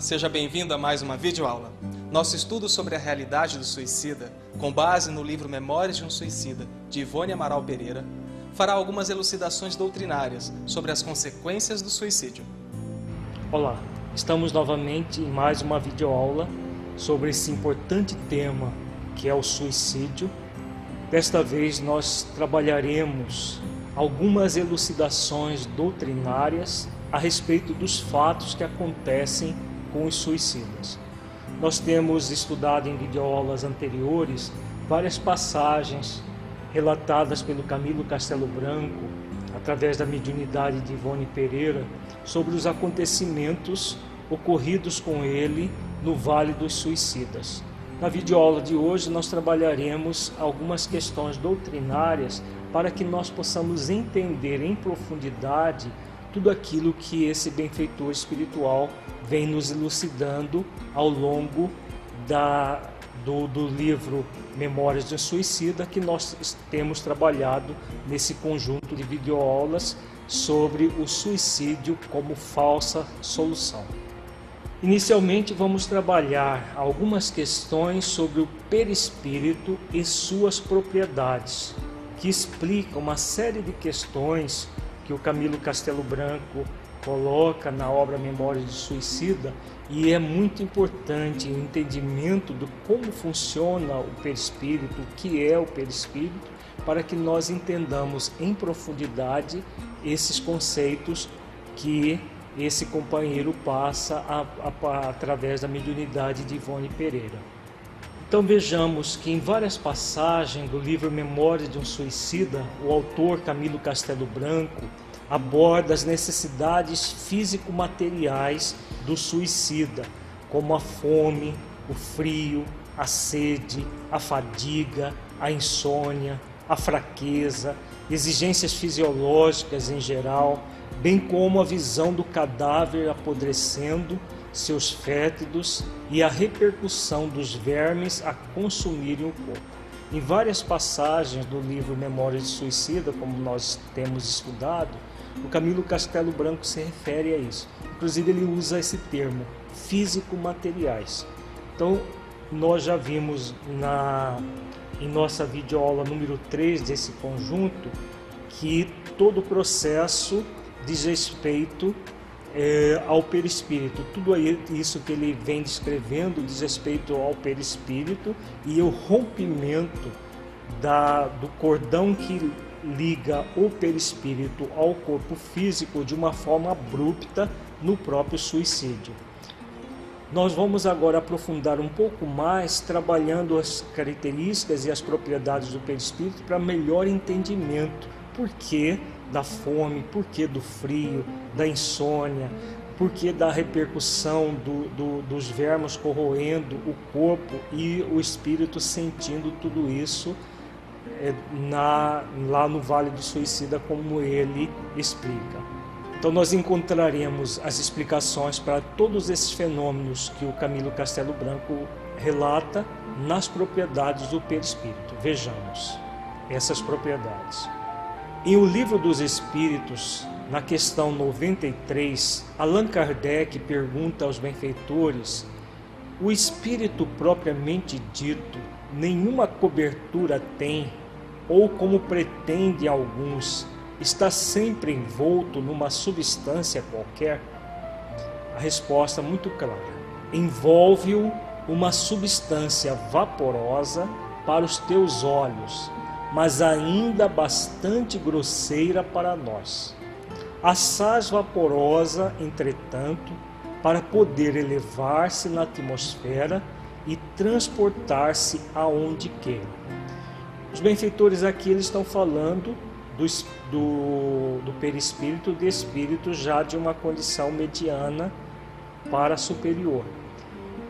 Seja bem-vindo a mais uma videoaula. Nosso estudo sobre a realidade do suicida, com base no livro Memórias de um Suicida, de Ivone Amaral Pereira, fará algumas elucidações doutrinárias sobre as consequências do suicídio. Olá, estamos novamente em mais uma videoaula sobre esse importante tema que é o suicídio. Desta vez nós trabalharemos algumas elucidações doutrinárias a respeito dos fatos que acontecem com os suicidas. Nós temos estudado em videoaulas anteriores várias passagens relatadas pelo Camilo Castelo Branco, através da mediunidade de Ivone Pereira, sobre os acontecimentos ocorridos com ele no Vale dos Suicidas. Na videoaula de hoje nós trabalharemos algumas questões doutrinárias para que nós possamos entender em profundidade tudo aquilo que esse benfeitor espiritual vem nos elucidando ao longo da, do, do livro Memórias de um Suicida, que nós temos trabalhado nesse conjunto de videoaulas sobre o suicídio como falsa solução. Inicialmente, vamos trabalhar algumas questões sobre o perispírito e suas propriedades, que explicam uma série de questões que o Camilo Castelo Branco coloca na obra Memória de Suicida e é muito importante o entendimento do como funciona o perispírito, o que é o perispírito, para que nós entendamos em profundidade esses conceitos que esse companheiro passa a, a, através da mediunidade de Ivone Pereira. Então vejamos que em várias passagens do livro Memórias de um Suicida, o autor Camilo Castelo Branco aborda as necessidades físico-materiais do suicida, como a fome, o frio, a sede, a fadiga, a insônia, a fraqueza, exigências fisiológicas em geral, bem como a visão do cadáver apodrecendo seus fétidos e a repercussão dos vermes a consumirem o corpo. Em várias passagens do livro Memórias de Suicida, como nós temos estudado, o Camilo Castelo Branco se refere a isso. Inclusive, ele usa esse termo, físico-materiais. Então, nós já vimos na, em nossa videoaula número 3 desse conjunto que todo o processo diz respeito é, ao perispírito. Tudo isso que ele vem descrevendo diz respeito ao perispírito e o rompimento da, do cordão que liga o perispírito ao corpo físico de uma forma abrupta no próprio suicídio. Nós vamos agora aprofundar um pouco mais, trabalhando as características e as propriedades do perispírito para melhor entendimento. Por que da fome, por que do frio, da insônia, por que da repercussão do, do, dos vermes corroendo o corpo e o espírito sentindo tudo isso na, lá no Vale do Suicida, como ele explica. Então, nós encontraremos as explicações para todos esses fenômenos que o Camilo Castelo Branco relata nas propriedades do perispírito. Vejamos essas propriedades. Em O Livro dos Espíritos, na questão 93, Allan Kardec pergunta aos benfeitores: o espírito propriamente dito nenhuma cobertura tem, ou como pretende alguns, está sempre envolto numa substância qualquer? A resposta é muito clara: envolve-o uma substância vaporosa para os teus olhos mas ainda bastante grosseira para nós. Assaz vaporosa, entretanto, para poder elevar-se na atmosfera e transportar-se aonde quer. Os benfeitores aqui eles estão falando do, do, do perispírito de espírito já de uma condição mediana para superior.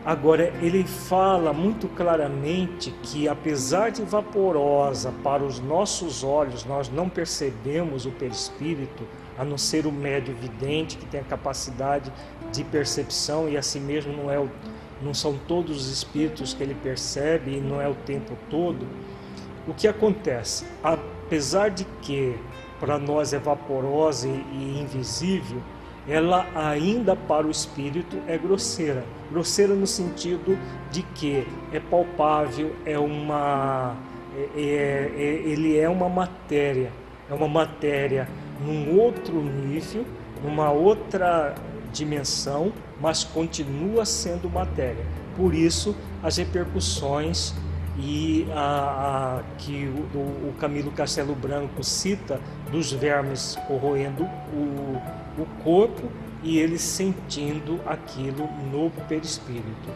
Agora, ele fala muito claramente que, apesar de vaporosa para os nossos olhos, nós não percebemos o perispírito, a não ser o médio vidente, que tem a capacidade de percepção, e assim mesmo não, é o, não são todos os espíritos que ele percebe e não é o tempo todo. O que acontece? Apesar de que para nós é vaporosa e, invisível, ela ainda para o espírito é grosseira. Grosseira no sentido de que é palpável, é uma, é, é, é, ele é uma matéria, é uma matéria num outro nível, numa outra dimensão, mas continua sendo matéria. Por isso, as repercussões e a, a que o, o, Camilo Castelo Branco cita dos vermes corroendo o, o corpo e ele sentindo aquilo no perispírito.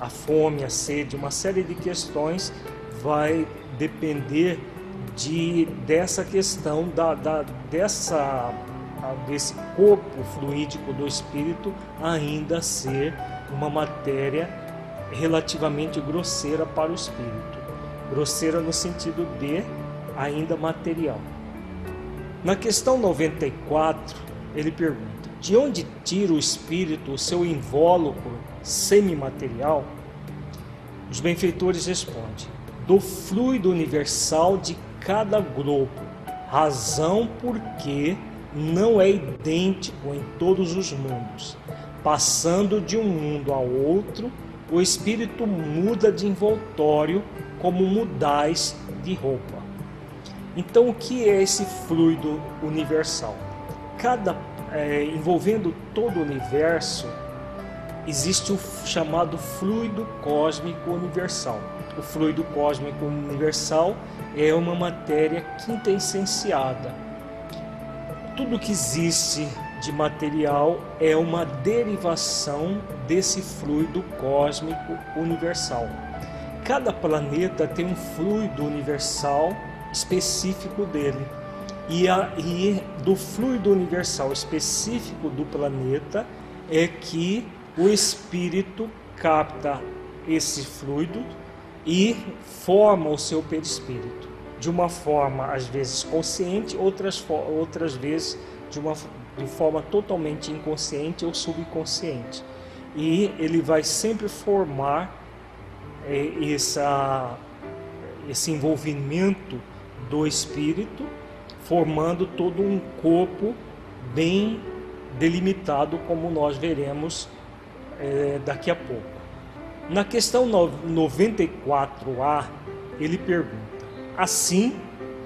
A fome, a sede, uma série de questões vai depender de dessa questão da, da dessa desse corpo fluídico do espírito ainda ser uma matéria relativamente grosseira para o espírito. Grosseira no sentido de ainda material. Na questão 94, ele pergunta: de onde tira o espírito o seu invólucro semimaterial? Os benfeitores respondem: do fluido universal de cada grupo, razão porque não é idêntico em todos os mundos. Passando de um mundo ao outro, o espírito muda de envoltório como mudais de roupa. Então, o que é esse fluido universal? Cada é, envolvendo todo o universo existe o chamado fluido cósmico universal. O fluido cósmico universal é uma matéria quintessenciada tudo que existe de material é uma derivação desse fluido cósmico universal. Cada planeta tem um fluido universal específico dele. E, a, e do fluido universal específico do planeta é que o espírito capta esse fluido e forma o seu perispírito de uma forma às vezes consciente, outras, outras vezes de uma de forma totalmente inconsciente ou subconsciente. E ele vai sempre formar é, essa, esse envolvimento do espírito, formando todo um corpo bem delimitado, como nós veremos é, daqui a pouco. Na questão 94A, ele pergunta Assim,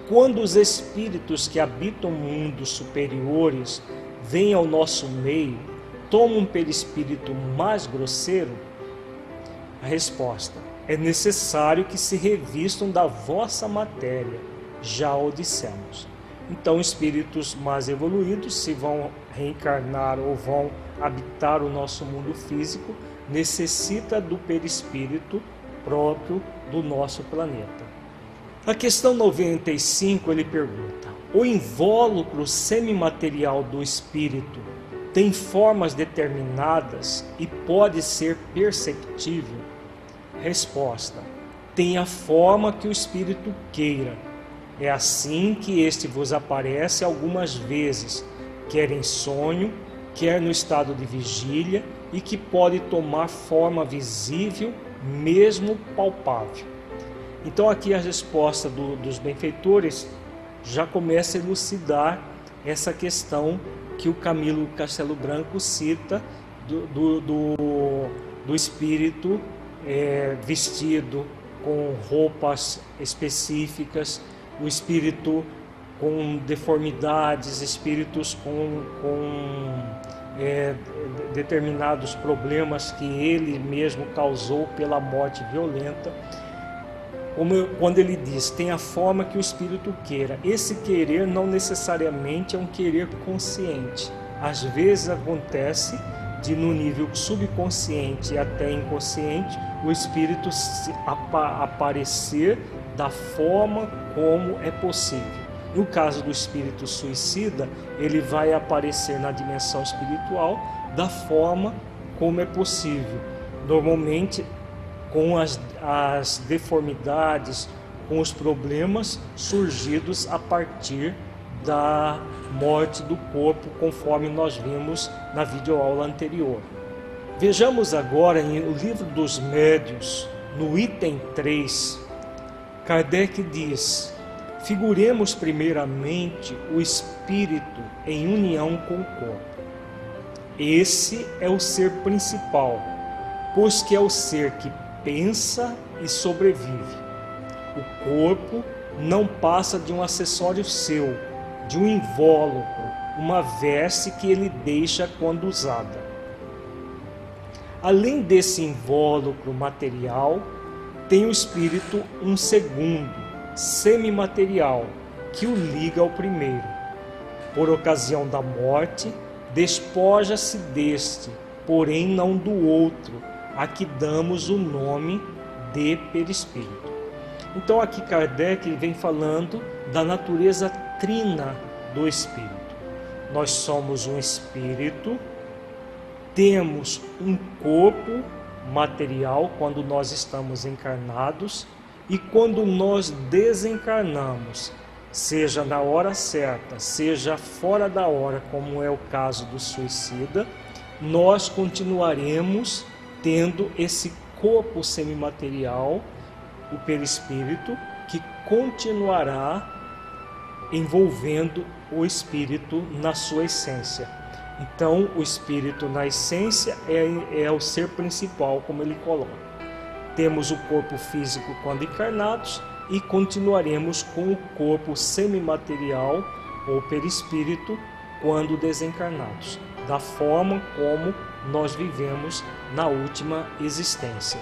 quando os espíritos que habitam mundos superiores vêm ao nosso meio, tomam um perispírito mais grosseiro? A resposta: é necessário que se revistam da vossa matéria, já o dissemos. Então, espíritos mais evoluídos, se vão reencarnar ou vão habitar o nosso mundo físico, necessita do perispírito próprio do nosso planeta. Na questão 95, ele pergunta: o invólucro semimaterial do espírito tem formas determinadas e pode ser perceptível? Resposta: tem a forma que o espírito queira. É assim que este vos aparece algumas vezes, quer em sonho, quer no estado de vigília, e que pode tomar forma visível, mesmo palpável. Então aqui a resposta do, dos benfeitores já começa a elucidar essa questão que o Camilo Castelo Branco cita do, do, do, do espírito é, vestido com roupas específicas, o espírito com deformidades, espíritos com, com é, determinados problemas que ele mesmo causou pela morte violenta como quando ele diz, tem a forma que o espírito queira. Esse querer não necessariamente é um querer consciente. Às vezes acontece de no nível subconsciente e até inconsciente o espírito aparecer da forma como é possível. No caso do espírito suicida, ele vai aparecer na dimensão espiritual da forma como é possível. Normalmente com as, as deformidades, com os problemas surgidos a partir da morte do corpo, conforme nós vimos na videoaula anterior. Vejamos agora no livro dos médios, no item 3, Kardec diz: figuremos primeiramente o espírito em união com o corpo. Esse é o ser principal, pois que é o ser que pensa e sobrevive. O corpo não passa de um acessório seu, de um invólucro, uma veste que ele deixa quando usada. Além desse invólucro material, tem o espírito um segundo, semimaterial, que o liga ao primeiro. Por ocasião da morte, despoja-se deste, porém não do outro, a que damos o nome de perispírito. Então aqui Kardec vem falando da natureza trina do espírito. Nós somos um espírito, temos um corpo material quando nós estamos encarnados e quando nós desencarnamos, seja na hora certa, seja fora da hora, como é o caso do suicida, nós continuaremos tendo esse corpo semimaterial, o perispírito, que continuará envolvendo o espírito na sua essência. Então, o espírito na essência é, é o ser principal, como ele coloca. Temos o corpo físico quando encarnados e continuaremos com o corpo semimaterial ou perispírito quando desencarnados, da forma como nós vivemos na última existência.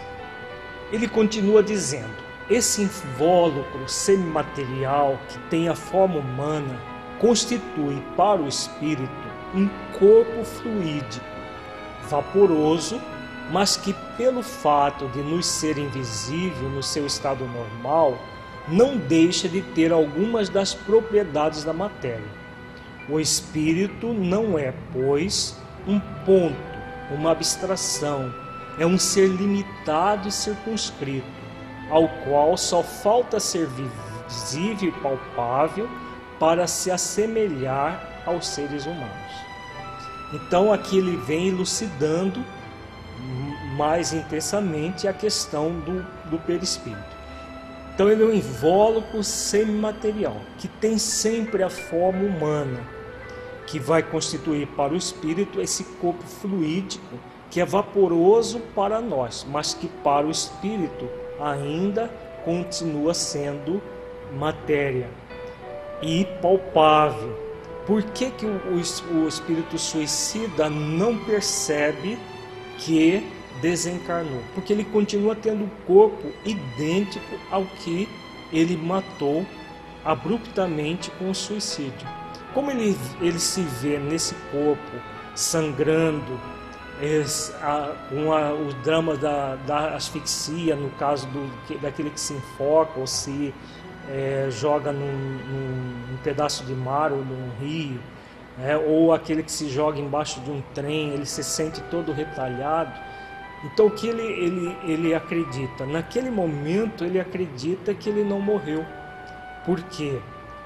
Ele continua dizendo: esse invólucro semimaterial que tem a forma humana constitui para o espírito um corpo fluídico, vaporoso, mas que, pelo fato de nos ser invisível no seu estado normal, não deixa de ter algumas das propriedades da matéria. O espírito não é, pois, um ponto, uma abstração, é um ser limitado e circunscrito, ao qual só falta ser visível e palpável para se assemelhar aos seres humanos. Então aqui ele vem elucidando mais intensamente a questão do, do perispírito. Então ele é um invólucro semimaterial, que tem sempre a forma humana, que vai constituir para o espírito esse corpo fluídico, que é vaporoso para nós, mas que para o espírito ainda continua sendo matéria e palpável, por que, que o, o, espírito suicida não percebe que desencarnou? Porque ele continua tendo o corpo idêntico ao que ele matou abruptamente com o suicídio. Como ele, ele se vê nesse corpo sangrando, com o drama da, da asfixia, no caso do, daquele que se enfoca ou se é, joga num, num, num, pedaço de mar ou num rio, é, ou aquele que se joga embaixo de um trem, ele se sente todo retalhado. Então o que ele, ele, ele acredita? Naquele momento ele acredita que ele não morreu. Por quê?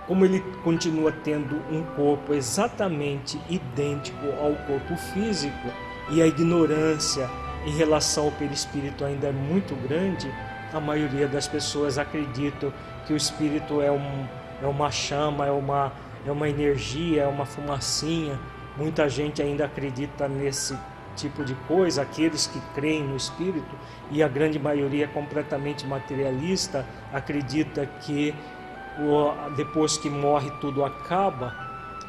Como ele continua tendo um corpo exatamente idêntico ao corpo físico e a ignorância em relação ao perispírito ainda é muito grande, a maioria das pessoas acreditam que o espírito é, um, é uma chama, é uma, é uma energia, é uma fumacinha. Muita gente ainda acredita nesse tipo de coisa, aqueles que creem no espírito, e a grande maioria é completamente materialista, acredita que depois que morre tudo acaba.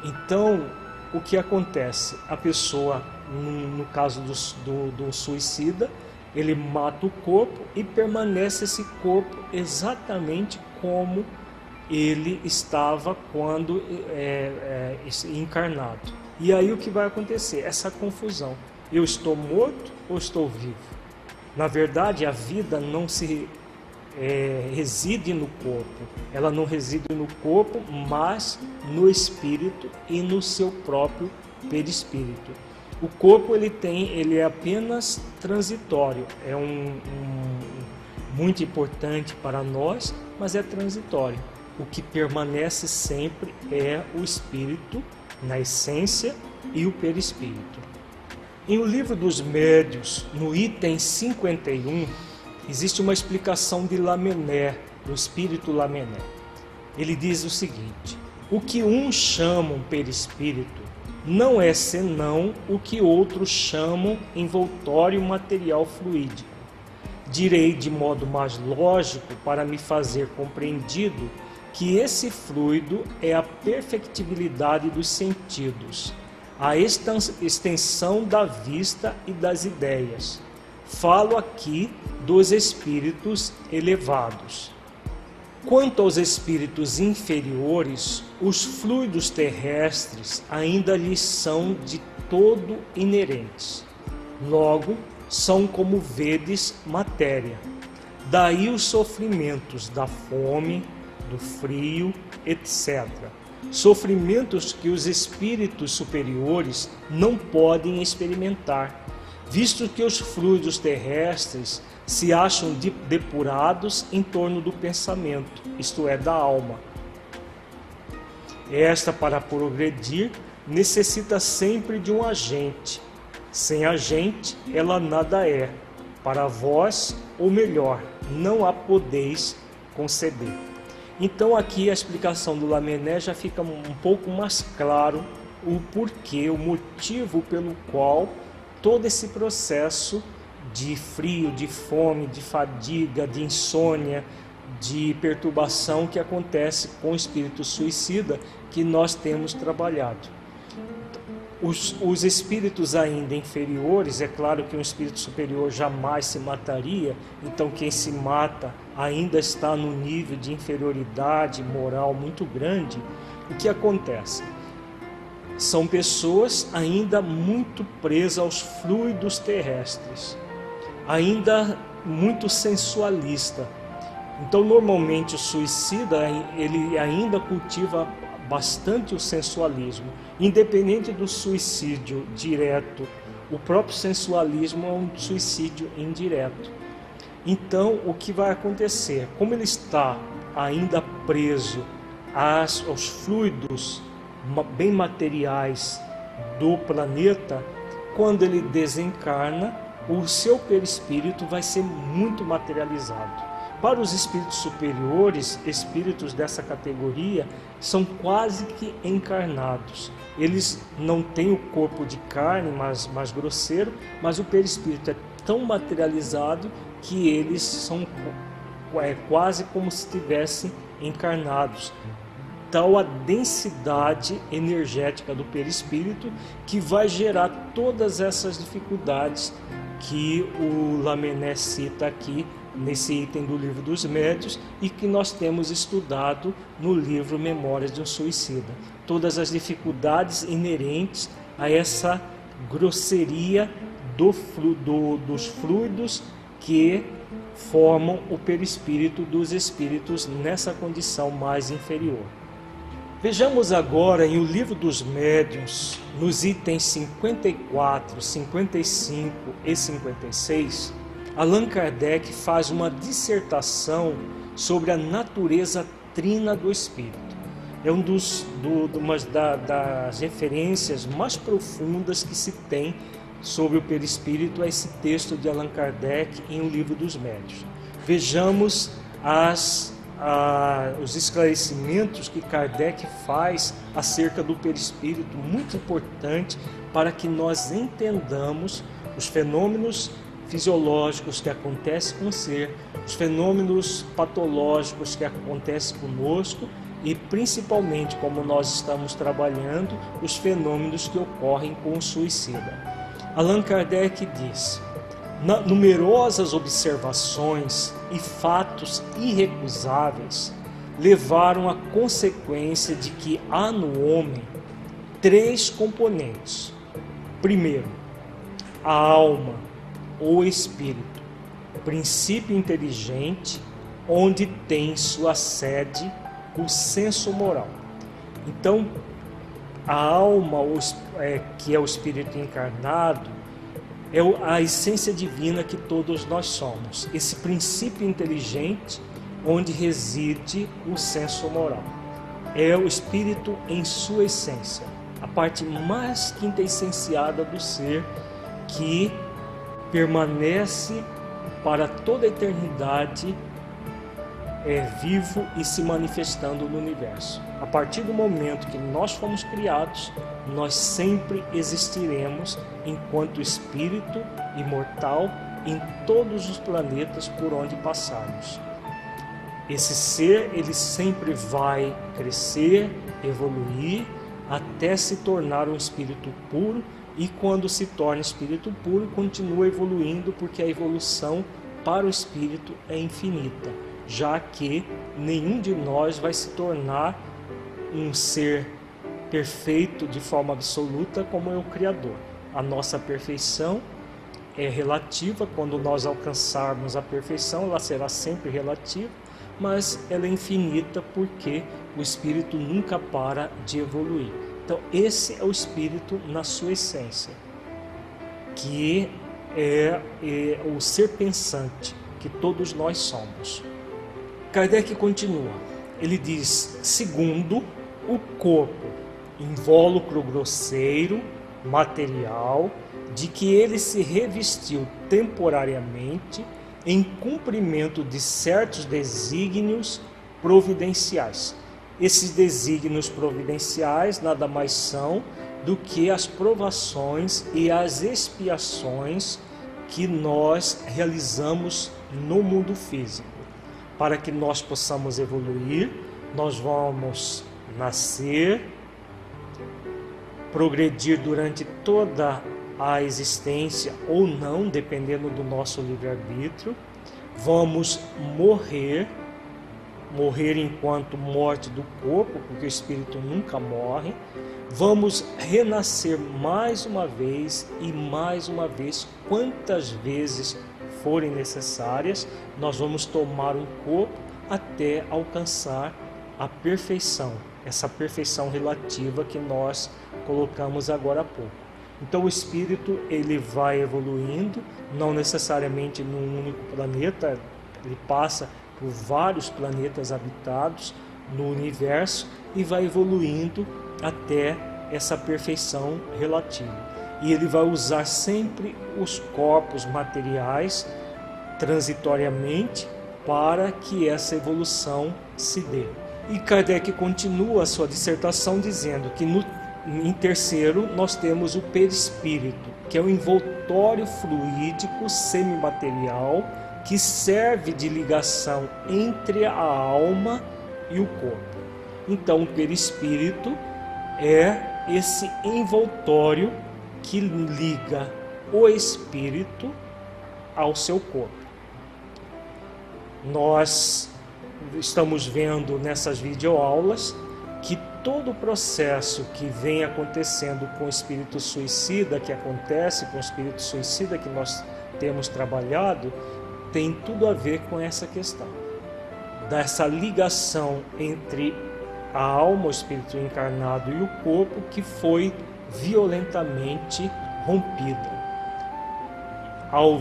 Então, o que acontece? A pessoa, no, caso do, do, do suicida, ele mata o corpo e permanece esse corpo exatamente como ele estava quando é, é, encarnado. E aí o que vai acontecer? Essa confusão. Eu estou morto ou estou vivo? Na verdade, a vida não se é, reside no corpo. Ela não reside no corpo, mas no espírito e no seu próprio perispírito. O corpo ele tem, ele é apenas transitório. É um, um muito importante para nós, mas é transitório. O que permanece sempre é o espírito, na essência, e o perispírito. Em O Livro dos Médios, no item 51, existe uma explicação de Lamené, do espírito Lamené. Ele diz o seguinte: O que uns chamam perispírito não é senão o que outros chamam envoltório material fluídico. Direi de modo mais lógico para me fazer compreendido que esse fluido é a perfectibilidade dos sentidos, a extensão da vista e das ideias. Falo aqui dos espíritos elevados. Quanto aos espíritos inferiores, os fluidos terrestres ainda lhes são de todo inerentes. Logo, são como vedes matéria. Daí os sofrimentos da fome, do frio, etc. Sofrimentos que os espíritos superiores não podem experimentar, visto que os fluidos terrestres se acham depurados em torno do pensamento, isto é, da alma. Esta, para progredir, necessita sempre de um agente. Sem agente, ela nada é. Para vós, ou melhor, não a podeis conceder. Então, aqui a explicação do Lamené já fica um pouco mais claro o porquê, o motivo pelo qual todo esse processo de frio, de fome, de fadiga, de insônia, de perturbação que acontece com o espírito suicida que nós temos trabalhado. Os, os, espíritos ainda inferiores, é claro que um espírito superior jamais se mataria, então quem se mata ainda está no nível de inferioridade moral muito grande. O que acontece? São pessoas ainda muito presas aos fluidos terrestres ainda muito sensualista. Então, normalmente o suicida ele ainda cultiva bastante o sensualismo, independente do suicídio direto. O próprio sensualismo é um suicídio indireto. Então, o que vai acontecer? Como ele está ainda preso aos fluidos bem materiais do planeta, quando ele desencarna, o seu perispírito vai ser muito materializado. Para os espíritos superiores, espíritos dessa categoria são quase que encarnados. Eles não têm o corpo de carne mais, mais grosseiro, mas o perispírito é tão materializado que eles são é, quase como se estivessem encarnados tal a densidade energética do perispírito que vai gerar todas essas dificuldades que o Lamené cita aqui nesse item do livro dos médios e que nós temos estudado no livro Memórias de um Suicida. Todas as dificuldades inerentes a essa grosseria do, do, dos fluidos que formam o perispírito dos espíritos nessa condição mais inferior. Vejamos agora em O Livro dos Médiuns, nos itens 54, 55 e 56, Allan Kardec faz uma dissertação sobre a natureza trina do espírito. É um dos, do, uma da, das referências mais profundas que se tem sobre o perispírito, é esse texto de Allan Kardec em O Livro dos Médiuns. Vejamos as os esclarecimentos que Kardec faz acerca do perispírito, muito importante para que nós entendamos os fenômenos fisiológicos que acontecem com o ser, os fenômenos patológicos que acontecem conosco e principalmente como nós estamos trabalhando os fenômenos que ocorrem com o suicida. Allan Kardec diz: numerosas observações e fatos irrecusáveis levaram à consequência de que há no homem três componentes. Primeiro, a alma ou espírito, princípio inteligente, onde tem sua sede o senso moral. Então, a alma, é, que é o espírito encarnado, é a essência divina que todos nós somos, esse princípio inteligente onde reside o senso moral. É o espírito em sua essência, a parte mais quintessenciada do ser que permanece para toda a eternidade é vivo e se manifestando no universo. A partir do momento que nós fomos criados, nós sempre existiremos enquanto espírito imortal em todos os planetas por onde passarmos. Esse ser, ele sempre vai crescer, evoluir até se tornar um espírito puro e quando se torna espírito puro, continua evoluindo porque a evolução para o espírito é infinita, já que nenhum de nós vai se tornar um ser perfeito de forma absoluta como é o Criador. A nossa perfeição é relativa, quando nós alcançarmos a perfeição, ela será sempre relativa, mas ela é infinita porque o espírito nunca para de evoluir. Então, esse é o espírito na sua essência, que é, é o ser pensante que todos nós somos. Kardec continua, ele diz: segundo, o corpo, invólucro grosseiro, material, de que ele se revestiu temporariamente em cumprimento de certos desígnios providenciais. Esses desígnios providenciais nada mais são do que as provações e as expiações que nós realizamos no mundo físico. Para que nós possamos evoluir, nós vamos nascer, progredir durante toda a existência ou não, dependendo do nosso livre-arbítrio. Vamos morrer, morrer enquanto morte do corpo, porque o espírito nunca morre. Vamos renascer mais uma vez e mais uma vez, quantas vezes forem necessárias. Nós vamos tomar um corpo até alcançar a perfeição, essa perfeição relativa que nós colocamos agora há pouco. Então o espírito ele vai evoluindo, não necessariamente num único planeta, ele passa por vários planetas habitados no universo e vai evoluindo até essa perfeição relativa. E ele vai usar sempre os corpos materiais transitoriamente para que essa evolução se dê. E Kardec continua a sua dissertação dizendo que no em terceiro, nós temos o perispírito, que é o envoltório fluídico semimaterial que serve de ligação entre a alma e o corpo. Então, o perispírito é esse envoltório que liga o espírito ao seu corpo. Nós estamos vendo nessas videoaulas que todo o processo que vem acontecendo com o espírito suicida, que acontece com o espírito suicida que nós temos trabalhado, tem tudo a ver com essa questão dessa ligação entre a alma, o espírito encarnado e o corpo que foi violentamente rompida. Ao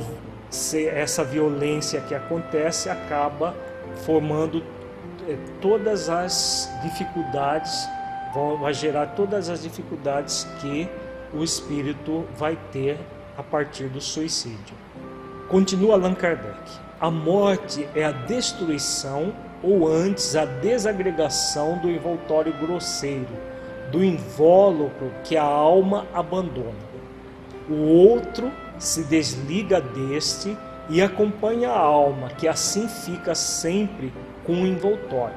ser essa violência que acontece acaba formando é, todas as dificuldades, vai gerar todas as dificuldades que o espírito vai ter a partir do suicídio. Continua Allan Kardec. A morte é a destruição ou antes a desagregação do envoltório grosseiro, do invólucro que a alma abandona. O outro se desliga deste e acompanha a alma, que assim fica sempre com um envoltório.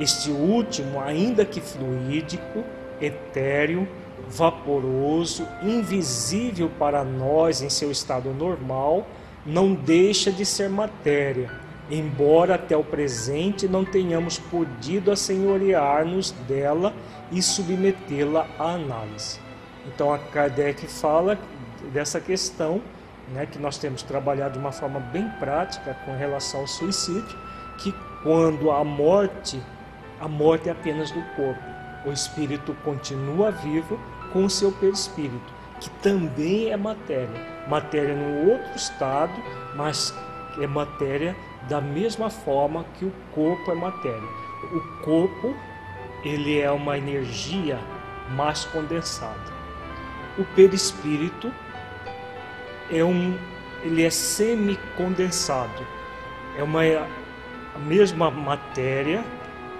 Este último, ainda que fluídico, etéreo, vaporoso, invisível para nós em seu estado normal, não deixa de ser matéria, embora até o presente não tenhamos podido assenhorear-nos dela e submetê-la à análise. Então a Kardec fala dessa questão né, que nós temos trabalhado de uma forma bem prática com relação ao suicídio, que quando a morte, a morte é apenas do corpo, o espírito continua vivo com o seu perispírito, que também é matéria, matéria num outro estado, mas é matéria da mesma forma que o corpo é matéria. O corpo ele é uma energia mais condensada. O perispírito é um, ele é semi-condensado. É uma mesma matéria,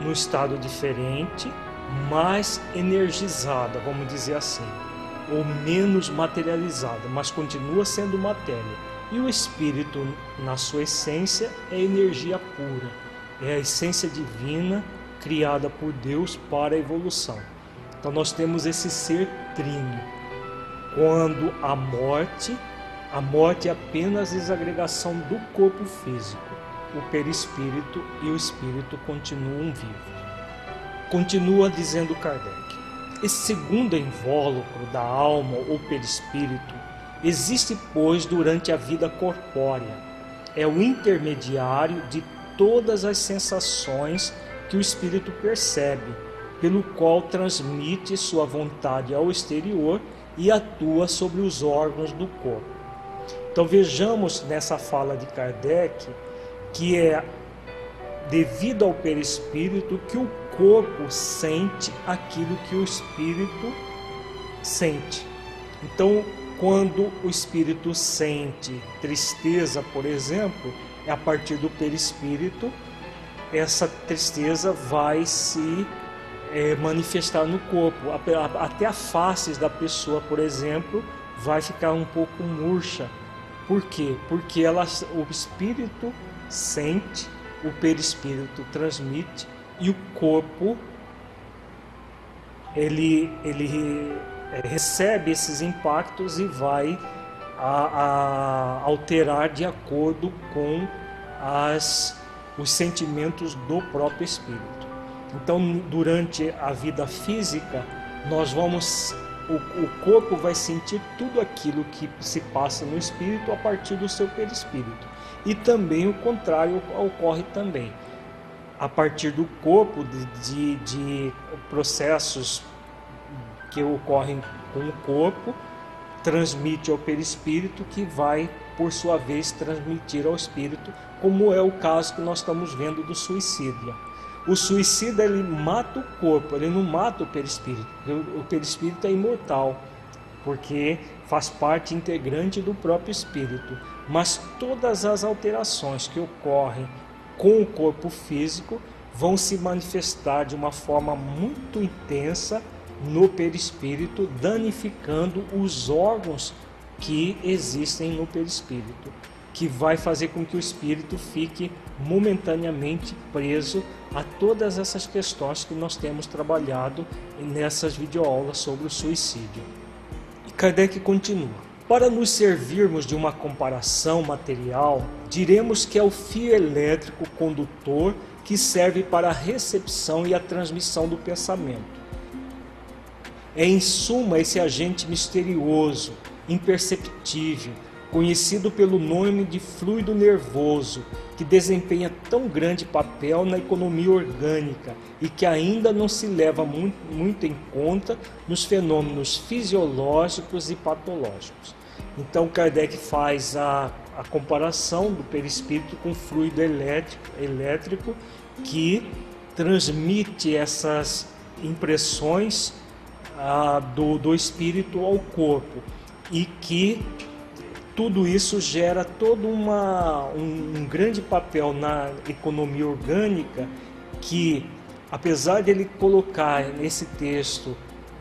num estado diferente, mais energizada, vamos dizer assim, ou menos materializada, mas continua sendo matéria. E o espírito, na sua essência, é energia pura, é a essência divina criada por Deus para a evolução. Então nós temos esse ser trino. Quando a morte, a morte é apenas desagregação do corpo físico. O perispírito e o espírito continuam vivos. Continua dizendo Kardec. Esse segundo invólucro da alma ou perispírito existe, pois, durante a vida corpórea. É o intermediário de todas as sensações que o espírito percebe, pelo qual transmite sua vontade ao exterior e atua sobre os órgãos do corpo. Então vejamos nessa fala de Kardec que é devido ao perispírito que o corpo sente aquilo que o espírito sente. Então, quando o espírito sente tristeza, por exemplo, é a partir do perispírito, essa tristeza vai se é, manifestar no corpo. Até a face da pessoa, por exemplo, vai ficar um pouco murcha. Por quê? Porque ela, o espírito sente, o perispírito transmite e o corpo ele, ele é, recebe esses impactos e vai a, a alterar de acordo com as, os sentimentos do próprio espírito. Então, durante a vida física, nós vamos o, o corpo vai sentir tudo aquilo que se passa no espírito a partir do seu perispírito. E também o contrário ocorre também a partir do corpo, de, de, de processos que ocorrem com o corpo, transmite ao perispírito, que vai, por sua vez, transmitir ao espírito, como é o caso que nós estamos vendo do suicídio. O suicida ele mata o corpo, ele não mata o perispírito. O perispírito é imortal, porque faz parte integrante do próprio espírito. Mas todas as alterações que ocorrem com o corpo físico vão se manifestar de uma forma muito intensa no perispírito, danificando os órgãos que existem no perispírito, que vai fazer com que o espírito fique momentaneamente preso a todas essas questões que nós temos trabalhado nessas videoaulas sobre o suicídio. E Kardec continua. Para nos servirmos de uma comparação material, diremos que é o fio elétrico condutor que serve para a recepção e a transmissão do pensamento. É em suma esse agente misterioso, imperceptível, conhecido pelo nome de fluido nervoso, que desempenha tão grande papel na economia orgânica e que ainda não se leva muito, muito em conta nos fenômenos fisiológicos e patológicos. Então Kardec faz a, a comparação do perispírito com fluido elétrico, elétrico que transmite essas impressões ah, do, do espírito ao corpo e que tudo isso gera todo uma, um, um grande papel na economia orgânica que, apesar de ele colocar nesse texto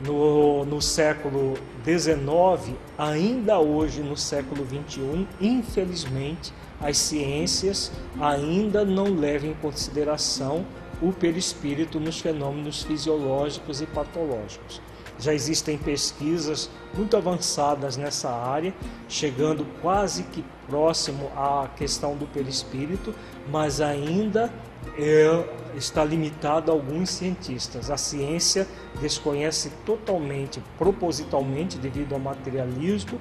no, no século XIX, ainda hoje no século XXI, infelizmente, as ciências ainda não levam em consideração o perispírito nos fenômenos fisiológicos e patológicos. Já existem pesquisas muito avançadas nessa área, chegando quase que próximo à questão do perispírito, mas ainda é, está limitado a alguns cientistas. A ciência desconhece totalmente, propositalmente, devido ao materialismo,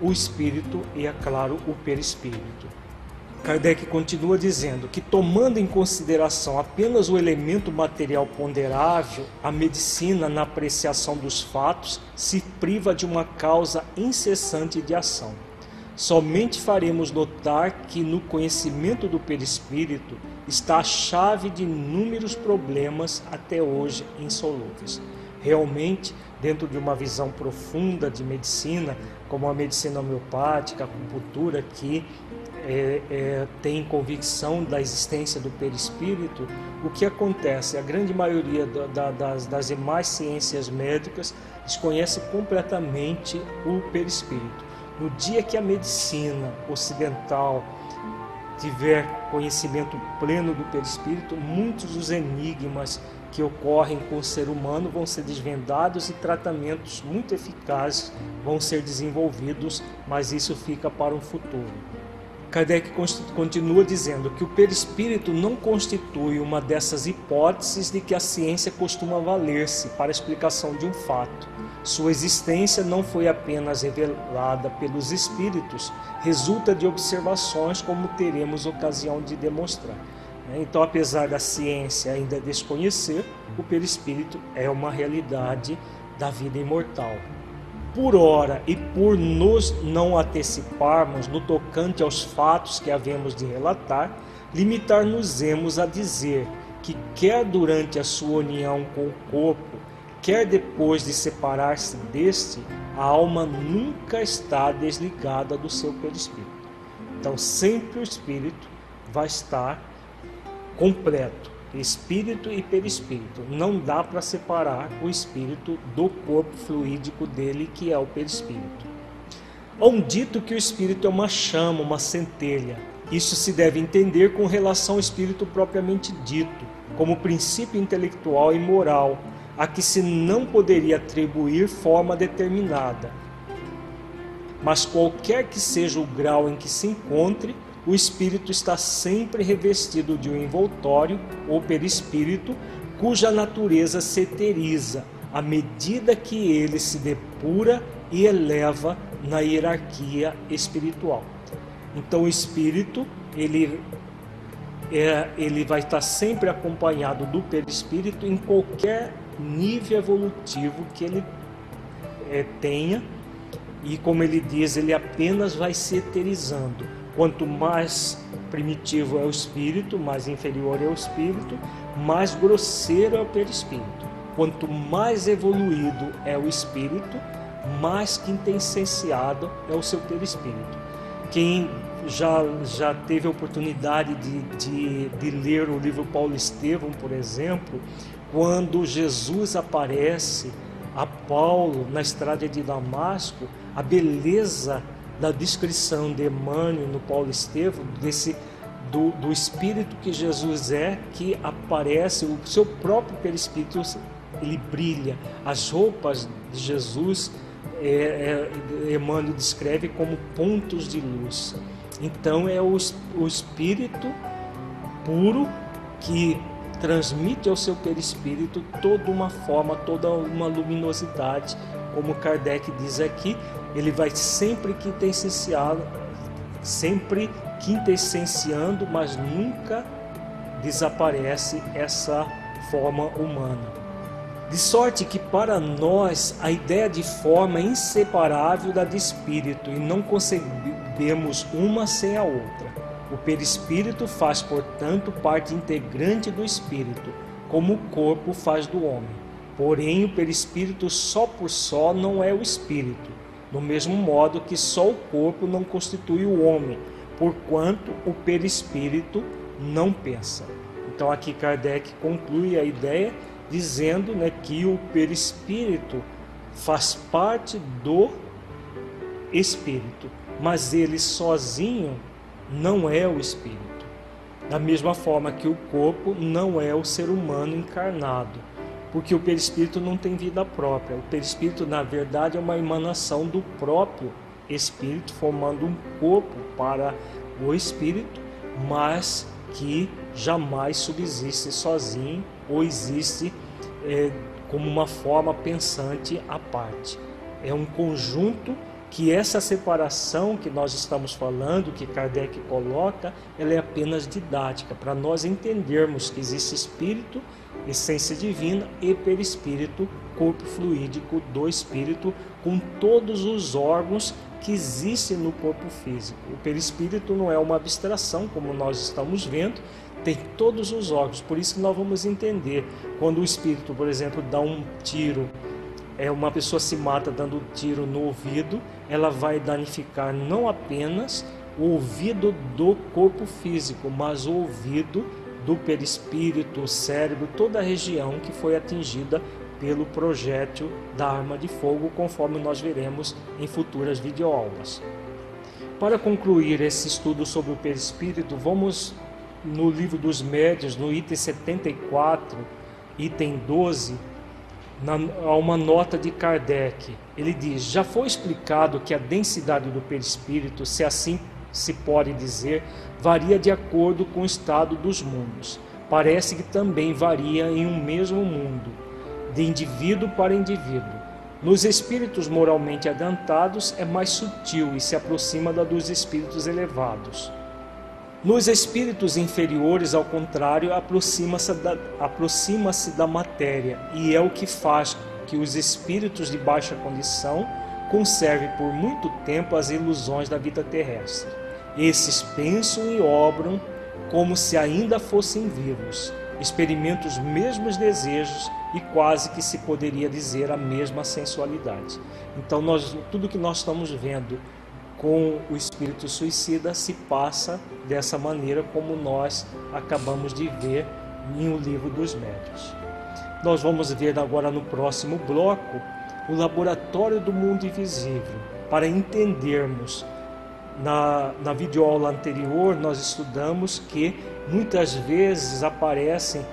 o espírito e, é claro, o perispírito. Kardec continua dizendo que, tomando em consideração apenas o elemento material ponderável, a medicina, na apreciação dos fatos, se priva de uma causa incessante de ação. Somente faremos notar que no conhecimento do perispírito está a chave de inúmeros problemas até hoje insolúveis. Realmente, dentro de uma visão profunda de medicina, como a medicina homeopática, a acupuntura, que é, é, tem convicção da existência do perispírito, o que acontece? A grande maioria da, das, das demais ciências médicas desconhece completamente o perispírito. No dia que a medicina ocidental tiver conhecimento pleno do perispírito, muitos dos enigmas que ocorrem com o ser humano vão ser desvendados e tratamentos muito eficazes vão ser desenvolvidos, mas isso fica para o futuro. Kardec continua dizendo que o perispírito não constitui uma dessas hipóteses de que a ciência costuma valer-se para a explicação de um fato. Sua existência não foi apenas revelada pelos espíritos, resulta de observações, como teremos ocasião de demonstrar. Né? Então, apesar da ciência ainda desconhecer, o perispírito é uma realidade da vida imortal. Por ora e por nos não anteciparmos no tocante aos fatos que havemos de relatar, limitar-nos-emos a dizer que, quer durante a sua união com o corpo, quer depois de separar-se deste, a alma nunca está desligada do seu perispírito. Então, sempre o espírito vai estar completo, espírito e perispírito. Não dá para separar o espírito do corpo fluídico dele, que é o perispírito. Há um dito que o espírito é uma chama, uma centelha. Isso se deve entender com relação ao espírito propriamente dito, como princípio intelectual e moral, a que se não poderia atribuir forma determinada. Mas qualquer que seja o grau em que se encontre, o espírito está sempre revestido de um envoltório ou perispírito, cuja natureza se eteriza à medida que ele se depura e eleva na hierarquia espiritual. Então o espírito, ele é, ele vai estar sempre acompanhado do perispírito em qualquer nível evolutivo que ele é, tenha, e como ele diz, ele apenas vai se eterizando Quanto mais primitivo é o espírito, mais inferior é o espírito, mais grosseiro é o perispírito. Quanto mais evoluído é o espírito, mais quintessenciado é o seu perispírito. Quem já, já teve a oportunidade de, de, de ler o livro Paulo Estevão, por exemplo, quando Jesus aparece a Paulo na estrada de Damasco, a beleza da descrição de Emmanuel no Paulo Estevam, desse do, do Espírito que Jesus é, que aparece, o seu próprio perispírito, ele brilha. As roupas de Jesus, é, é, Emmanuel descreve como pontos de luz. Então é o, o Espírito puro que transmite ao seu perispírito toda uma forma, toda uma luminosidade, como Kardec diz aqui, ele vai sempre quintessenciar, sempre quintessenciando, mas nunca desaparece essa forma humana. De sorte que para nós a ideia de forma é inseparável da de espírito e não concebemos uma sem a outra. O perispírito faz, portanto, parte integrante do espírito, como o corpo faz do homem. Porém, o perispírito só por só não é o espírito do mesmo modo que só o corpo não constitui o homem, porquanto o perispírito não pensa. Então aqui Kardec conclui a ideia dizendo né, que o perispírito faz parte do espírito, mas ele sozinho não é o espírito. Da mesma forma que o corpo não é o ser humano encarnado porque o perispírito não tem vida própria. O perispírito, na verdade, é uma emanação do próprio espírito, formando um corpo para o espírito, mas que jamais subsiste sozinho ou existe é, como uma forma pensante à parte. É um conjunto que essa separação que nós estamos falando, que Kardec coloca, ela é apenas didática, para nós entendermos que existe espírito essência divina e perispírito, corpo fluídico do espírito, com todos os órgãos que existem no corpo físico. O perispírito não é uma abstração, como nós estamos vendo, tem todos os órgãos. Por isso que nós vamos entender quando o espírito, por exemplo, dá um tiro, é uma pessoa se mata dando tiro no ouvido, ela vai danificar não apenas o ouvido do corpo físico, mas o ouvido do perispírito, o cérebro, toda a região que foi atingida pelo projétil da arma de fogo, conforme nós veremos em futuras videoaulas. Para concluir esse estudo sobre o perispírito, vamos no livro dos médios, no item 74, item 12, na, há uma nota de Kardec. Ele diz: Já foi explicado que a densidade do perispírito, se assim se pode dizer, varia de acordo com o estado dos mundos. Parece que também varia em um mesmo mundo, de indivíduo para indivíduo. Nos espíritos moralmente adiantados é mais sutil e se aproxima da dos espíritos elevados. Nos espíritos inferiores, ao contrário, aproxima-se da, aproxima da matéria e é o que faz que os espíritos de baixa condição conservem por muito tempo as ilusões da vida terrestre. Esses pensam e obram como se ainda fossem vivos, experimentam os mesmos desejos e quase que se poderia dizer a mesma sensualidade. Então, nós, tudo que nós estamos vendo com o espírito suicida se passa dessa maneira como nós acabamos de ver em O Livro dos Médios. Nós vamos ver agora no próximo bloco o laboratório do mundo invisível, para entendermos. Na, na videoaula anterior, nós estudamos que muitas vezes aparecem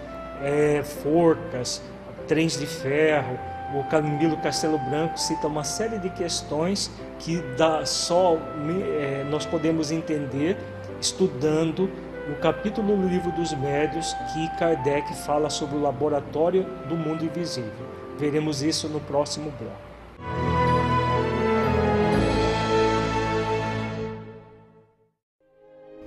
é, forcas, trens de ferro, o Camilo Castelo Branco cita uma série de questões que dá só é, nós podemos entender estudando o capítulo do livro dos médios que Kardec fala sobre o laboratório do mundo invisível. Veremos isso no próximo bloco.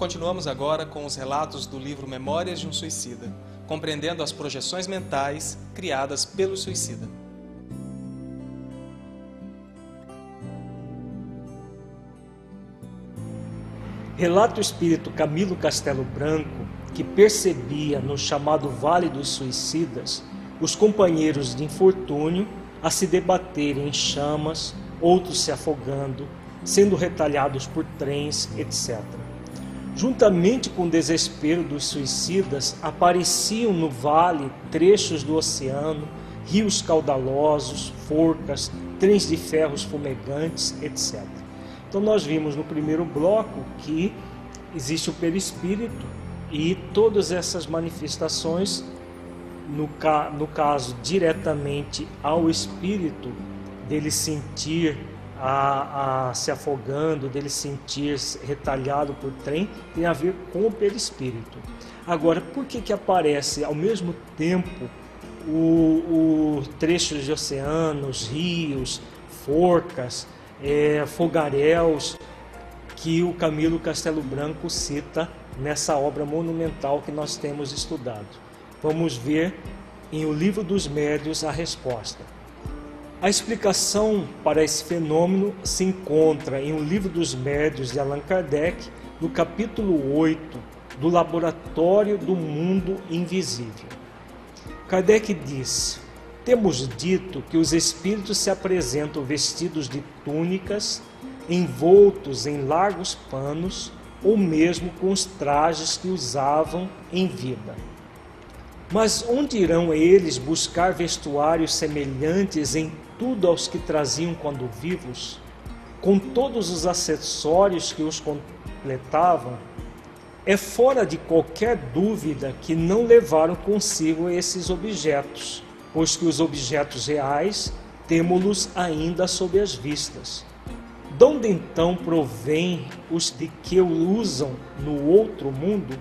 Continuamos agora com os relatos do livro Memórias de um Suicida, compreendendo as projeções mentais criadas pelo suicida. Relata o espírito Camilo Castelo Branco que percebia no chamado Vale dos Suicidas os companheiros de infortúnio a se debaterem em chamas, outros se afogando, sendo retalhados por trens, etc. Juntamente com o desespero dos suicidas, apareciam no vale trechos do oceano, rios caudalosos, forcas, trens de ferros fumegantes, etc. Então, nós vimos no primeiro bloco que existe o perispírito e todas essas manifestações, no, ca no caso diretamente ao espírito, dele sentir a, a, se afogando, dele sentir retalhado por trem, tem a ver com o perispírito. Agora, por que, que aparece ao mesmo tempo o, o trechos de oceanos, rios, forcas, é, fogaréus, que o Camilo Castelo Branco cita nessa obra monumental que nós temos estudado? Vamos ver em O Livro dos Médios a resposta. A explicação para esse fenômeno se encontra em O Livro dos Médios de Allan Kardec, no capítulo 8 do Laboratório do Mundo Invisível. Kardec diz: Temos dito que os espíritos se apresentam vestidos de túnicas, envoltos em largos panos ou mesmo com os trajes que usavam em vida. Mas onde irão eles buscar vestuários semelhantes em tudo aos que traziam quando vivos, com todos os acessórios que os completavam, é fora de qualquer dúvida que não levaram consigo esses objetos, pois que os objetos reais temos-los ainda sob as vistas. De onde então provém os de que o usam no outro mundo?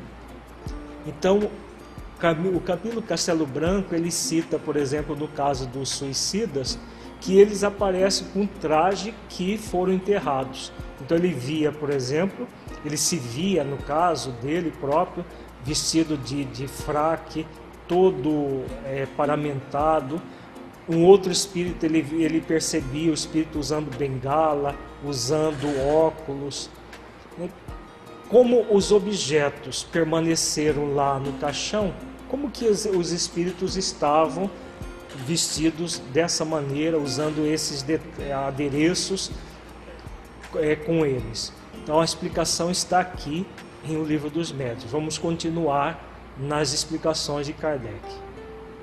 Então, o Camilo Castelo Branco ele cita, por exemplo, no caso dos suicidas, que eles aparecem com traje que foram enterrados. Então ele via, por exemplo, ele se via, no caso dele próprio, vestido de, de fraque, todo é, paramentado. Um outro espírito, ele, ele percebia o espírito usando bengala, usando óculos. Como os objetos permaneceram lá no caixão, como que os, os espíritos estavam vestidos dessa maneira, usando esses adereços é, com eles. Então a explicação está aqui em O Livro dos Médios. Vamos continuar nas explicações de Kardec.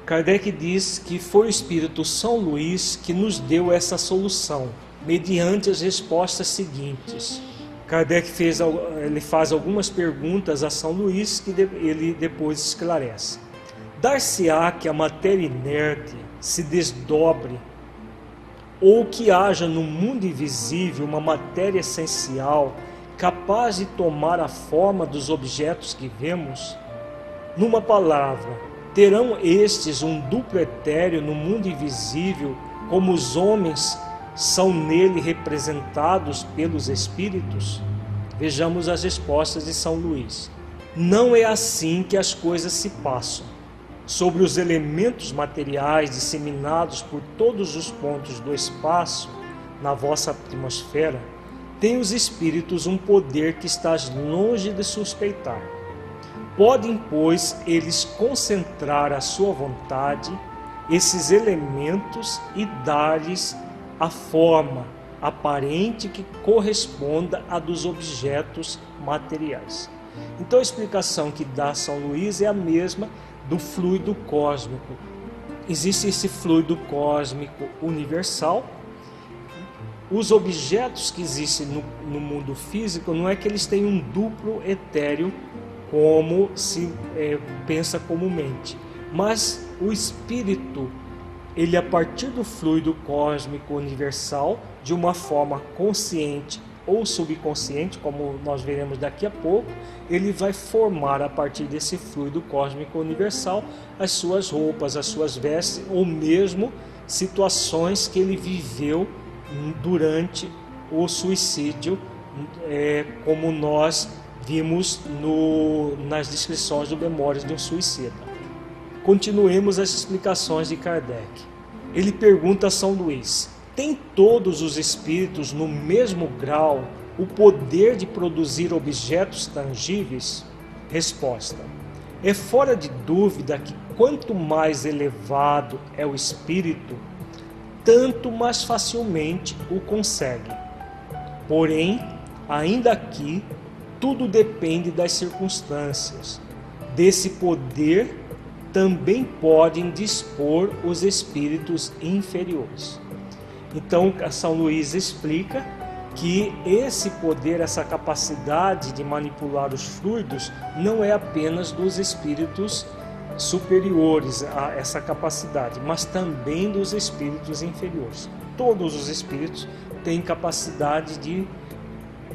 Kardec diz que foi o Espírito São Luís que nos deu essa solução, mediante as respostas seguintes. Kardec fez, ele faz algumas perguntas a São Luís que ele depois esclarece. Dar-se-á que a matéria inerte se desdobre, ou que haja no mundo invisível uma matéria essencial capaz de tomar a forma dos objetos que vemos? Numa palavra, terão estes um duplo etéreo no mundo invisível, como os homens são nele representados pelos espíritos? Vejamos as respostas de São Luís. Não é assim que as coisas se passam sobre os elementos materiais disseminados por todos os pontos do espaço na vossa atmosfera, têm os espíritos um poder que estás longe de suspeitar. Podem, pois, eles concentrar a sua vontade, esses elementos, e dar-lhes a forma aparente que corresponda à dos objetos materiais. Então a explicação que dá São Luís é a mesma do fluido cósmico. Existe esse fluido cósmico universal. Os objetos que existem no, no mundo físico não é que eles têm um duplo etéreo como se é, pensa comumente, mas o espírito, ele a partir do fluido cósmico universal, de uma forma consciente ou subconsciente, como nós veremos daqui a pouco, ele vai formar a partir desse fluido cósmico universal as suas roupas, as suas vestes, ou mesmo situações que ele viveu durante o suicídio, é, como nós vimos no, nas descrições do Memórias de um Suicida. Continuemos as explicações de Kardec. Ele pergunta a São Luís: tem todos os espíritos no mesmo grau o poder de produzir objetos tangíveis? Resposta: É fora de dúvida que quanto mais elevado é o espírito, tanto mais facilmente o consegue. Porém, ainda aqui, tudo depende das circunstâncias. Desse poder também podem dispor os espíritos inferiores. Então, São Luís explica que esse poder, essa capacidade de manipular os fluidos, não é apenas dos espíritos superiores a essa capacidade, mas também dos espíritos inferiores. Todos os espíritos têm capacidade de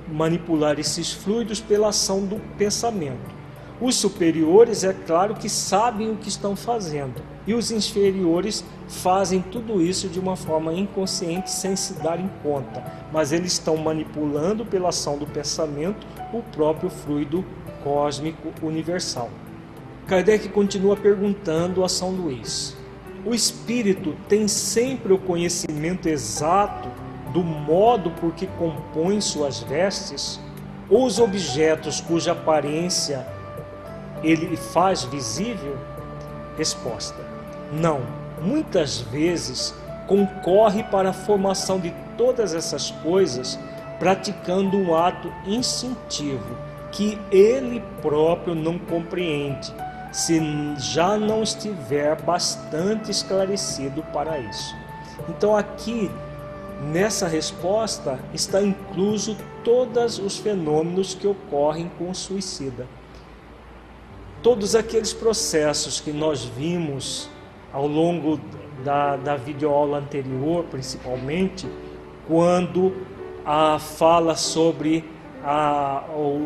manipular esses fluidos pela ação do pensamento. Os superiores, é claro que sabem o que estão fazendo, e os inferiores fazem tudo isso de uma forma inconsciente, sem se darem conta, mas eles estão manipulando pela ação do pensamento o próprio fluido cósmico universal. Kardec continua perguntando a São Luís: o espírito tem sempre o conhecimento exato do modo por que compõe suas vestes? Ou os objetos cuja aparência ele faz visível? Resposta: Não. Muitas vezes concorre para a formação de todas essas coisas praticando um ato instintivo que ele próprio não compreende, se já não estiver bastante esclarecido para isso. Então aqui nessa resposta está incluso todos os fenômenos que ocorrem com o suicida todos aqueles processos que nós vimos ao longo da, da videoaula anterior, principalmente, quando a fala sobre a,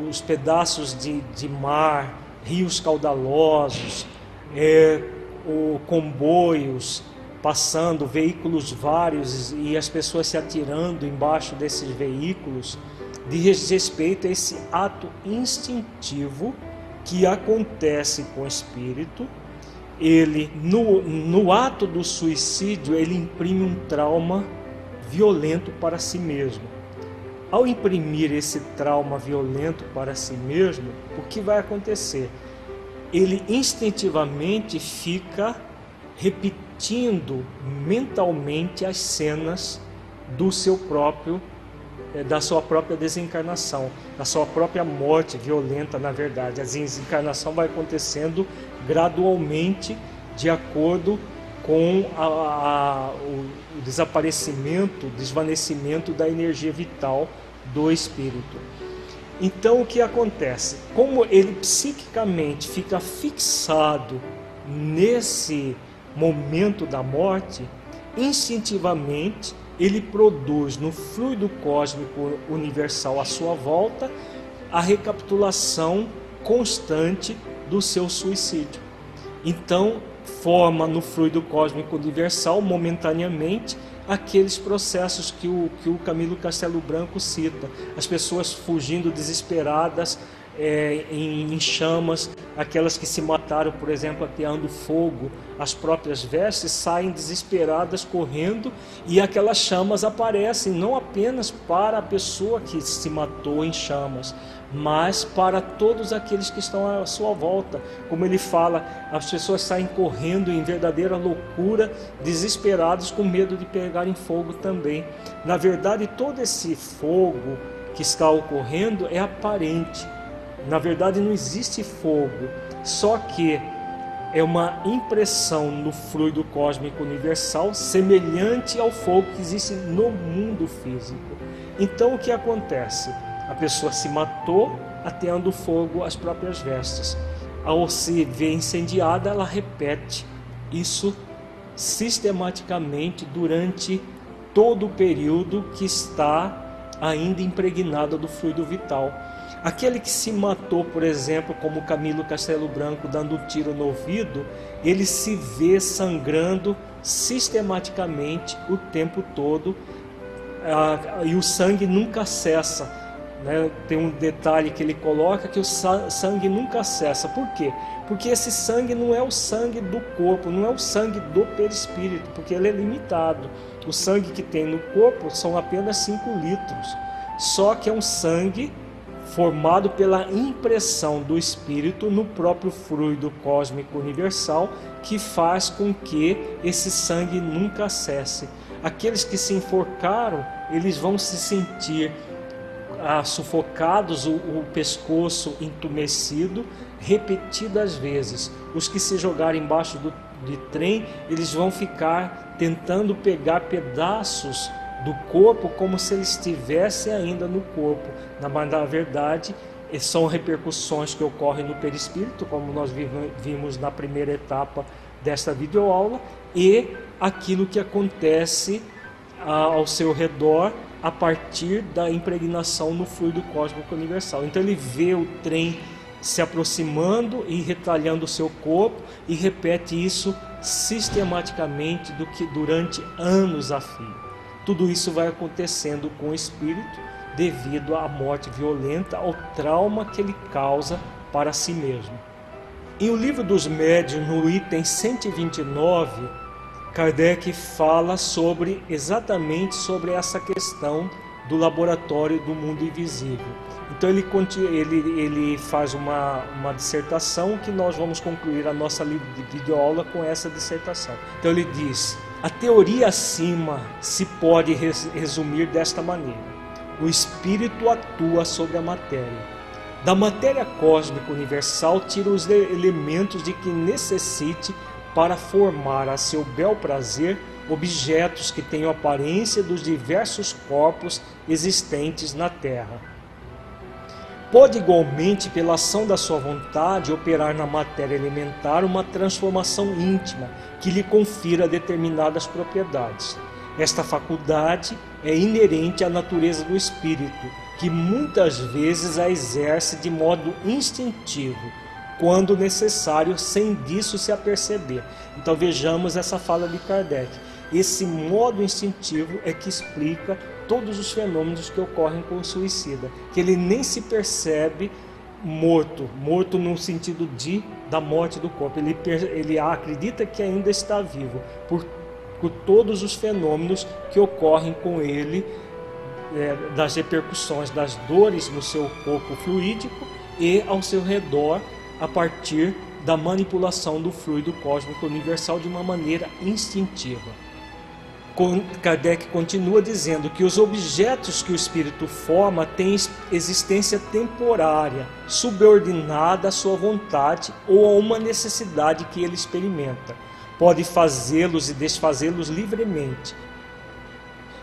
os pedaços de, de mar, rios caudalosos, é, o, comboios, passando, veículos vários e as pessoas se atirando embaixo desses veículos, diz respeito a esse ato instintivo que acontece com o espírito. Ele, no, no ato do suicídio, ele imprime um trauma violento para si mesmo. Ao imprimir esse trauma violento para si mesmo, o que vai acontecer? Ele instintivamente fica repetindo mentalmente as cenas do seu próprio da sua própria desencarnação, da sua própria morte violenta, na verdade. A desencarnação vai acontecendo gradualmente de acordo com a, a, o, desaparecimento, desvanecimento da energia vital do espírito. Então o que acontece? Como ele psiquicamente fica fixado nesse momento da morte, instintivamente ele produz no fluido cósmico universal à sua volta a recapitulação constante do seu suicídio. Então, forma no fluido cósmico universal momentaneamente aqueles processos que o, que o Camilo Castelo Branco cita, as pessoas fugindo desesperadas é, em, em, chamas, aquelas que se mataram, por exemplo, ateando fogo, as próprias vestes saem desesperadas correndo e aquelas chamas aparecem não apenas para a pessoa que se matou em chamas, mas para todos aqueles que estão à sua volta. Como ele fala, as pessoas saem correndo em verdadeira loucura, desesperados com medo de pegarem fogo também. Na verdade, todo esse fogo que está ocorrendo é aparente na verdade, não existe fogo, só que é uma impressão no fluido cósmico universal semelhante ao fogo que existe no mundo físico. Então, o que acontece? A pessoa se matou ateando fogo às próprias vestes. Ao se ver incendiada, ela repete isso sistematicamente durante todo o período que está ainda impregnada do fluido vital. Aquele que se matou, por exemplo, como Camilo Castelo Branco dando um tiro no ouvido, ele se vê sangrando sistematicamente o tempo todo e o sangue nunca cessa. Né? Tem um detalhe que ele coloca que o sangue nunca cessa. Por quê? Porque esse sangue não é o sangue do corpo, não é o sangue do perispírito, porque ele é limitado. O sangue que tem no corpo são apenas 5 litros. Só que é um sangue formado pela impressão do espírito no próprio fluido cósmico universal, que faz com que esse sangue nunca cesse. Aqueles que se enforcaram, eles vão se sentir ah, sufocados, o, o pescoço entumecido, repetidas vezes. Os que se jogarem embaixo do, de trem, eles vão ficar tentando pegar pedaços do corpo como se ele estivesse ainda no corpo. Na, verdade, são repercussões que ocorrem no perispírito, como nós vimos na primeira etapa desta videoaula, e aquilo que acontece ao seu redor a partir da impregnação no fluido cósmico universal. Então ele vê o trem se aproximando e retalhando o seu corpo e repete isso sistematicamente do que durante anos a fio. Tudo isso vai acontecendo com o espírito devido à morte violenta, ao trauma que ele causa para si mesmo. Em O Livro dos Médios, no item 129, Kardec fala sobre exatamente sobre essa questão do laboratório do mundo invisível. Então ele, ele, ele faz uma, uma dissertação que nós vamos concluir a nossa videoaula com essa dissertação. Então ele diz: a teoria acima se pode resumir desta maneira: o espírito atua sobre a matéria. Da matéria cósmica universal tira os elementos de que necessite para formar a seu bel prazer objetos que tenham aparência dos diversos corpos existentes na Terra pode igualmente, pela ação da sua vontade, operar na matéria elementar uma transformação íntima que lhe confira determinadas propriedades. Esta faculdade é inerente à natureza do espírito, que muitas vezes a exerce de modo instintivo, quando necessário, sem disso se aperceber. Então vejamos essa fala de Kardec. Esse modo instintivo é que explica todos os fenômenos que ocorrem com o suicida, que ele nem se percebe morto, morto no sentido de da morte do corpo. Ele, ele acredita que ainda está vivo por, por todos os fenômenos que ocorrem com ele, é, das repercussões, das dores no seu corpo fluídico e ao seu redor a partir da manipulação do fluido cósmico universal de uma maneira instintiva. Kardec continua dizendo que os objetos que o espírito forma têm existência temporária, subordinada à sua vontade ou a uma necessidade que ele experimenta. Pode fazê-los e desfazê-los livremente.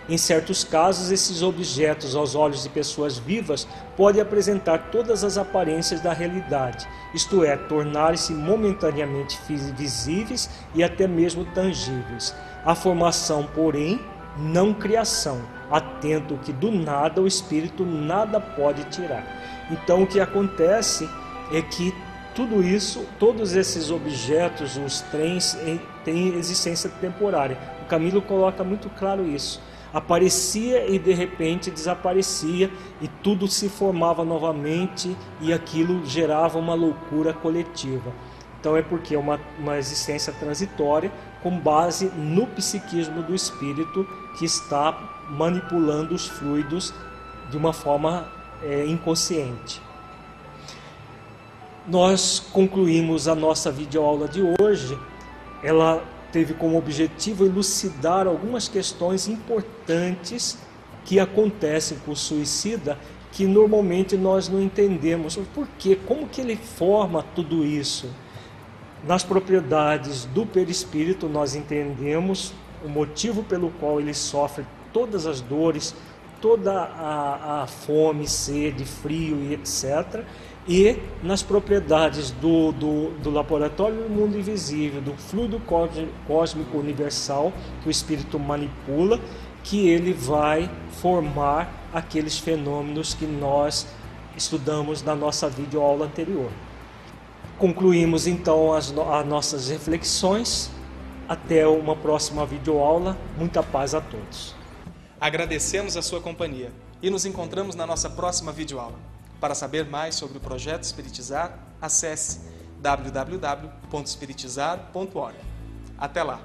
Em certos casos, esses objetos, aos olhos de pessoas vivas, podem apresentar todas as aparências da realidade, isto é, tornar-se momentaneamente visíveis e até mesmo tangíveis a formação, porém, não criação. Atento que do nada o espírito nada pode tirar. Então o que acontece é que tudo isso, todos esses objetos, os trens, têm existência temporária. O Camilo coloca muito claro isso. Aparecia e de repente desaparecia, e tudo se formava novamente, e aquilo gerava uma loucura coletiva. Então é porque é uma, uma existência transitória com base no psiquismo do espírito que está manipulando os fluidos de uma forma é, inconsciente. Nós concluímos a nossa videoaula de hoje. Ela teve como objetivo elucidar algumas questões importantes que acontecem com o suicida que normalmente nós não entendemos. Por quê? Como que ele forma tudo isso? Nas propriedades do perispírito, nós entendemos o motivo pelo qual ele sofre todas as dores, toda a, a fome, sede, frio e etc. E nas propriedades do, do, do laboratório do mundo invisível, do fluido cósmico universal que o espírito manipula, que ele vai formar aqueles fenômenos que nós estudamos na nossa videoaula anterior. Concluímos então as, as nossas reflexões. Até uma próxima videoaula. Muita paz a todos. Agradecemos a sua companhia e nos encontramos na nossa próxima videoaula. Para saber mais sobre o projeto Espiritizar, acesse www.espiritizar.org. Até lá!